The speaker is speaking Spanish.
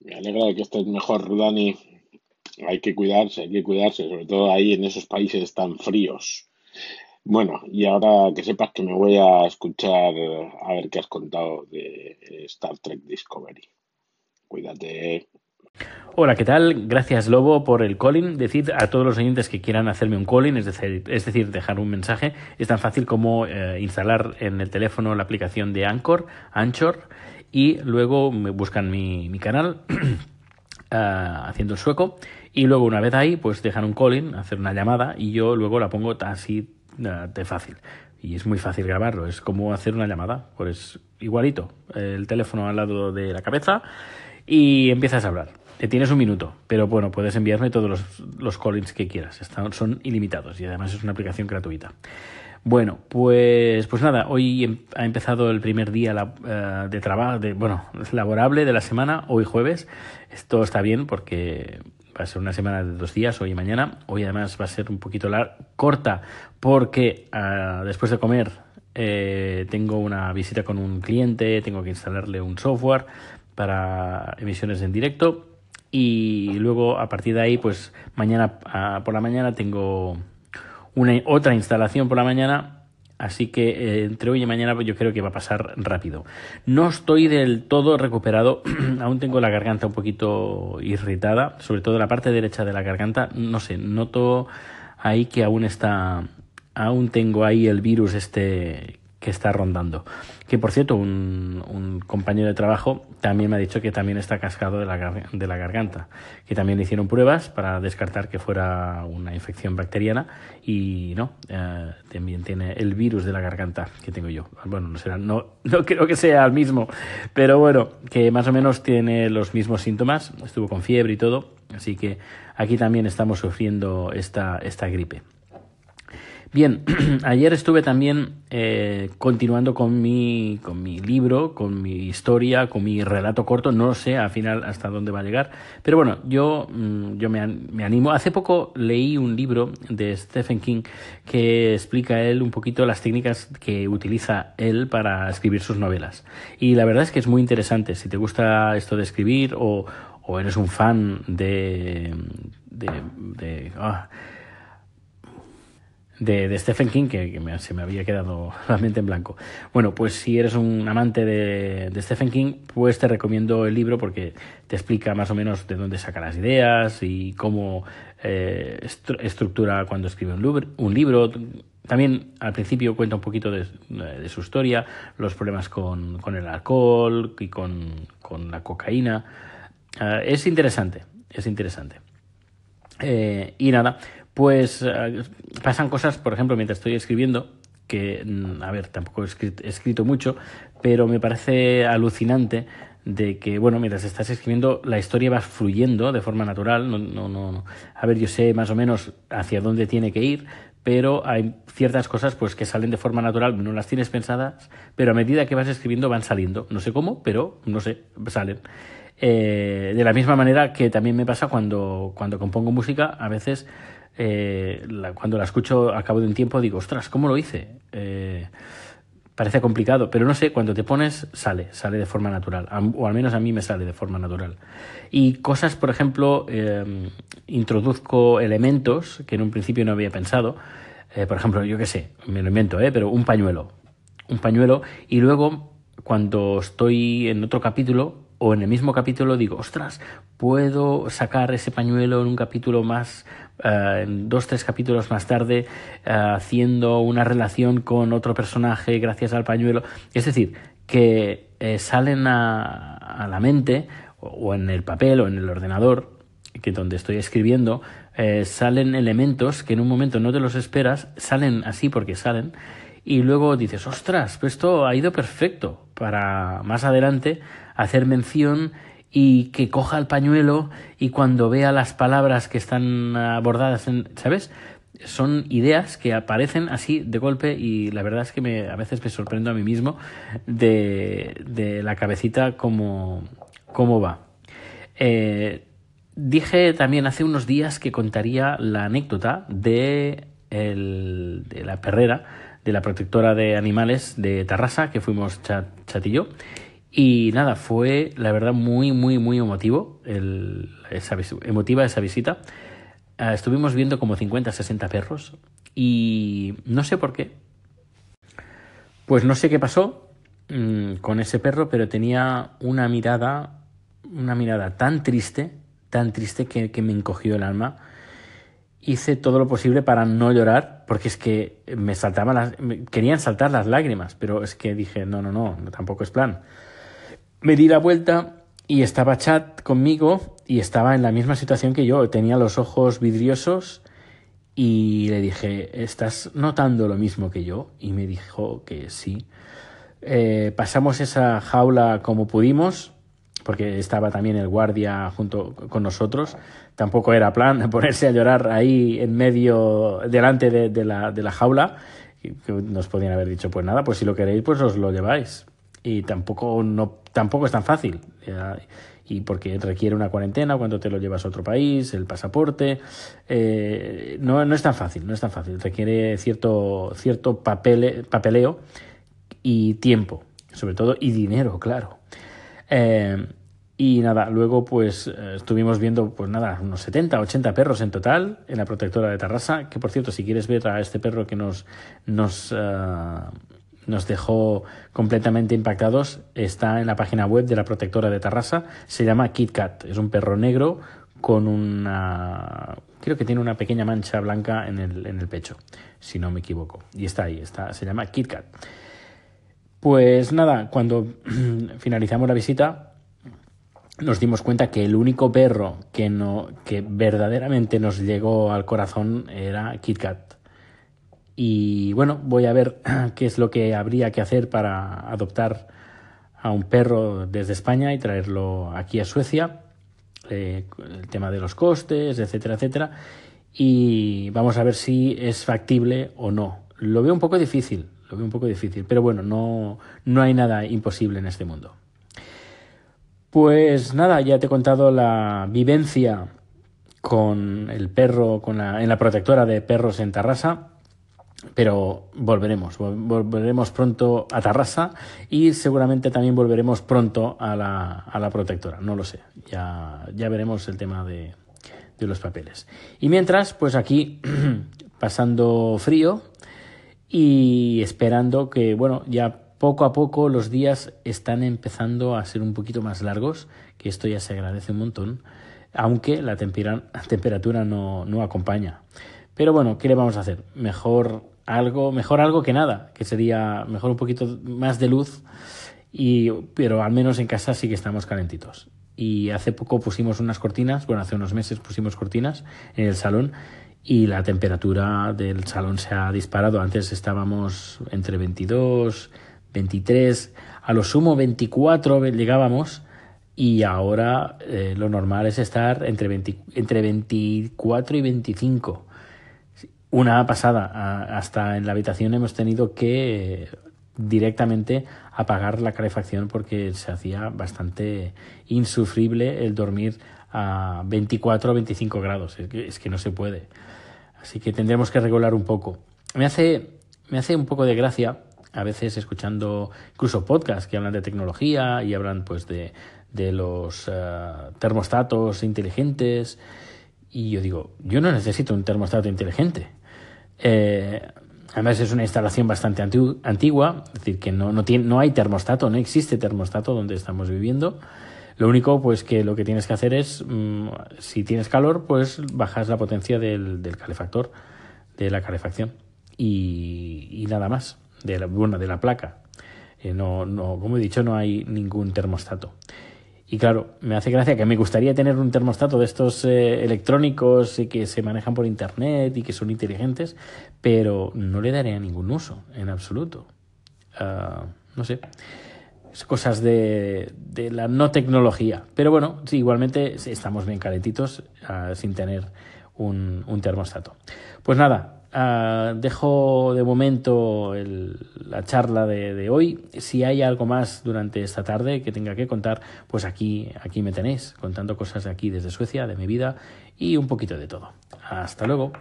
Me alegra de que estés mejor, Dani. Hay que cuidarse, hay que cuidarse, sobre todo ahí en esos países tan fríos. Bueno, y ahora que sepas que me voy a escuchar a ver qué has contado de Star Trek Discovery. Cuídate. Hola, ¿qué tal? Gracias Lobo por el calling. Decir a todos los oyentes que quieran hacerme un calling, es decir, es decir dejar un mensaje, es tan fácil como eh, instalar en el teléfono la aplicación de Anchor, Anchor, y luego me buscan mi, mi canal uh, haciendo el sueco y luego una vez ahí pues dejan un calling, hacer una llamada y yo luego la pongo así uh, de fácil. Y es muy fácil grabarlo, es como hacer una llamada, pues igualito, el teléfono al lado de la cabeza y empiezas a hablar. Te tienes un minuto, pero bueno, puedes enviarme todos los, los callings que quieras, Están, son ilimitados y además es una aplicación gratuita. Bueno, pues, pues nada, hoy em, ha empezado el primer día uh, de trabajo, de, bueno, laborable de la semana, hoy jueves. Esto está bien porque va a ser una semana de dos días, hoy y mañana. Hoy además va a ser un poquito corta porque uh, después de comer eh, tengo una visita con un cliente, tengo que instalarle un software para emisiones en directo y luego a partir de ahí pues mañana uh, por la mañana tengo una otra instalación por la mañana, así que eh, entre hoy y mañana yo creo que va a pasar rápido. No estoy del todo recuperado, aún tengo la garganta un poquito irritada, sobre todo la parte derecha de la garganta, no sé, noto ahí que aún está, aún tengo ahí el virus este que está rondando. Que por cierto, un, un, compañero de trabajo también me ha dicho que también está cascado de la, de la garganta, que también le hicieron pruebas para descartar que fuera una infección bacteriana y no, eh, también tiene el virus de la garganta que tengo yo. Bueno, no será, no, no creo que sea el mismo, pero bueno, que más o menos tiene los mismos síntomas, estuvo con fiebre y todo, así que aquí también estamos sufriendo esta, esta gripe. Bien, ayer estuve también eh, continuando con mi, con mi libro, con mi historia, con mi relato corto. No sé al final hasta dónde va a llegar. Pero bueno, yo, mm, yo me, me, animo. Hace poco leí un libro de Stephen King que explica él un poquito las técnicas que utiliza él para escribir sus novelas. Y la verdad es que es muy interesante. Si te gusta esto de escribir o, o eres un fan de... de, de ah, de, Stephen King, que, me, se me había quedado la mente en blanco. Bueno, pues si eres un amante de, de, Stephen King, pues te recomiendo el libro porque te explica más o menos de dónde saca las ideas y cómo eh, estructura cuando escribe un libro, un libro. También al principio cuenta un poquito de, su historia, los problemas con, con el alcohol y con, con la cocaína. Uh, es interesante, es interesante. Eh, y nada, pues eh, pasan cosas, por ejemplo, mientras estoy escribiendo, que, mm, a ver, tampoco he escrito, mucho, pero me parece alucinante de que, bueno, mientras estás escribiendo, la historia va fluyendo de forma natural. No, no, no, A ver, yo sé más o menos hacia dónde tiene que ir, pero hay ciertas cosas pues que salen de forma natural, no las tienes pensadas, pero a medida que vas escribiendo van saliendo. No sé cómo, pero no sé, salen. Eh, de la misma manera que también me pasa cuando, cuando compongo música, a veces eh, cuando la escucho a cabo de un tiempo digo, ostras, ¿cómo lo hice? Eh, parece complicado, pero no sé, cuando te pones sale, sale de forma natural, o al menos a mí me sale de forma natural. Y cosas, por ejemplo, eh, introduzco elementos que en un principio no había pensado, eh, por ejemplo, yo qué sé, me lo invento, pero un pañuelo, un pañuelo, y luego cuando estoy en otro capítulo o en el mismo capítulo digo, ostras, puedo sacar ese pañuelo en un capítulo más, uh, en dos, tres capítulos más tarde, uh, haciendo una relación con otro personaje gracias al pañuelo. Es decir, que eh, salen a, la mente, o, en el papel o en el ordenador, que donde estoy escribiendo, eh, salen elementos que en un momento no te los esperas, salen así porque salen, y luego dices, ostras, pues esto ha ido perfecto para más adelante hacer mención y que coja el pañuelo y cuando vea las palabras que están abordadas en, ¿sabes? Son ideas que aparecen así de golpe y la verdad es que me, a veces me sorprendo a mí mismo de, de la cabecita cómo, cómo va. Eh, dije también hace unos días que contaría la anécdota de, el, de la perrera, de la protectora de animales de Tarrasa, que fuimos Chat, Chat y nada, fue la verdad muy, muy, muy emotivo, el, esa, emotiva esa visita. Uh, estuvimos viendo como 50, 60 perros y no sé por qué. Pues no sé qué pasó mmm, con ese perro, pero tenía una mirada, una mirada tan triste, tan triste que, que me encogió el alma hice todo lo posible para no llorar, porque es que me saltaban las, querían saltar las lágrimas, pero es que dije, no, no, no, tampoco es plan. Me di la vuelta y estaba Chat conmigo y estaba en la misma situación que yo, tenía los ojos vidriosos y le dije, ¿estás notando lo mismo que yo? Y me dijo que sí. Eh, pasamos esa jaula como pudimos, porque estaba también el guardia junto con nosotros. Tampoco era plan ponerse a llorar ahí en medio, delante de, la, de la jaula. Que nos podían haber dicho, pues nada, pues si lo queréis, pues os lo lleváis. Y tampoco, no, tampoco es tan fácil. Y porque requiere una cuarentena cuando te lo llevas a otro país, el pasaporte. Eh, no, no es tan fácil, no es tan fácil. Requiere cierto, cierto papel, papeleo y tiempo, sobre todo, y dinero, claro. Eh, y nada, luego pues eh, estuvimos viendo pues nada, unos 70, 80 perros en total en la protectora de Tarrasa, que por cierto, si quieres ver a este perro que nos nos uh, nos dejó completamente impactados, está en la página web de la protectora de Tarrasa, se llama Kit Kat, es un perro negro con una creo que tiene una pequeña mancha blanca en el, en el pecho, si no me equivoco. Y está ahí, está, se llama Kit Kat. Pues nada, cuando finalizamos la visita, nos dimos cuenta que el único perro que no que verdaderamente nos llegó al corazón era Kit Kat. Y bueno, voy a ver qué es lo que habría que hacer para adoptar a un perro desde España y traerlo aquí a Suecia. Eh, el tema de los costes, etcétera, etcétera. Y vamos a ver si es factible o no. Lo veo un poco difícil, lo veo un poco difícil, pero bueno, no, no hay nada imposible en este mundo. Pues nada, ya te he contado la vivencia con el perro, con la, en la protectora de perros en Tarrasa, pero volveremos, volveremos pronto a Tarrasa y seguramente también volveremos pronto a la, a la protectora, no lo sé, ya, ya veremos el tema de, de los papeles. Y mientras, pues aquí pasando frío y esperando que, bueno, ya poco a poco los días están empezando a ser un poquito más largos, que esto ya se agradece un montón, aunque la temperatura no, no acompaña. Pero bueno, ¿qué le vamos a hacer? Mejor algo, mejor algo que nada, que sería mejor un poquito más de luz, y, pero al menos en casa sí que estamos calentitos. Y hace poco pusimos unas cortinas, bueno, hace unos meses pusimos cortinas en el salón y la temperatura del salón se ha disparado. Antes estábamos entre 22, 23, a lo sumo 24 llegábamos y ahora eh, lo normal es estar entre, 20, entre 24 y 25. Una pasada, hasta en la habitación hemos tenido que eh, directamente apagar la calefacción porque se hacía bastante insufrible el dormir a 24 o 25 grados. Es que, es que no se puede. Así que tendremos que regular un poco. Me hace, me hace un poco de gracia a veces escuchando incluso podcasts que hablan de tecnología y hablan pues de, de los uh, termostatos inteligentes y yo digo, yo no necesito un termostato inteligente. Eh, además es una instalación bastante antigua, es decir, que no, no, tiene, no hay termostato, no existe termostato donde estamos viviendo. Lo único, pues que lo que tienes que hacer es, mmm, si tienes calor, pues bajas la potencia del, del calefactor, de la calefacción. Y, nada más de la, bueno, de la placa. Eh, no, no, como he dicho, no hay ningún termostato. Y claro, me hace gracia que me gustaría tener un termostato de estos eh, electrónicos que se manejan por internet y que son inteligentes, pero no le daría ningún uso en absoluto. Uh, no sé, es cosas de, de, la no tecnología. Pero bueno, sí, igualmente estamos bien calentitos uh, sin tener un, un termostato. Pues nada, Uh, dejo de momento la charla de, de, hoy. Si hay algo más durante esta tarde que tenga que contar, pues aquí, aquí me tenéis contando cosas de aquí desde Suecia, de mi vida y un poquito de todo. Hasta luego.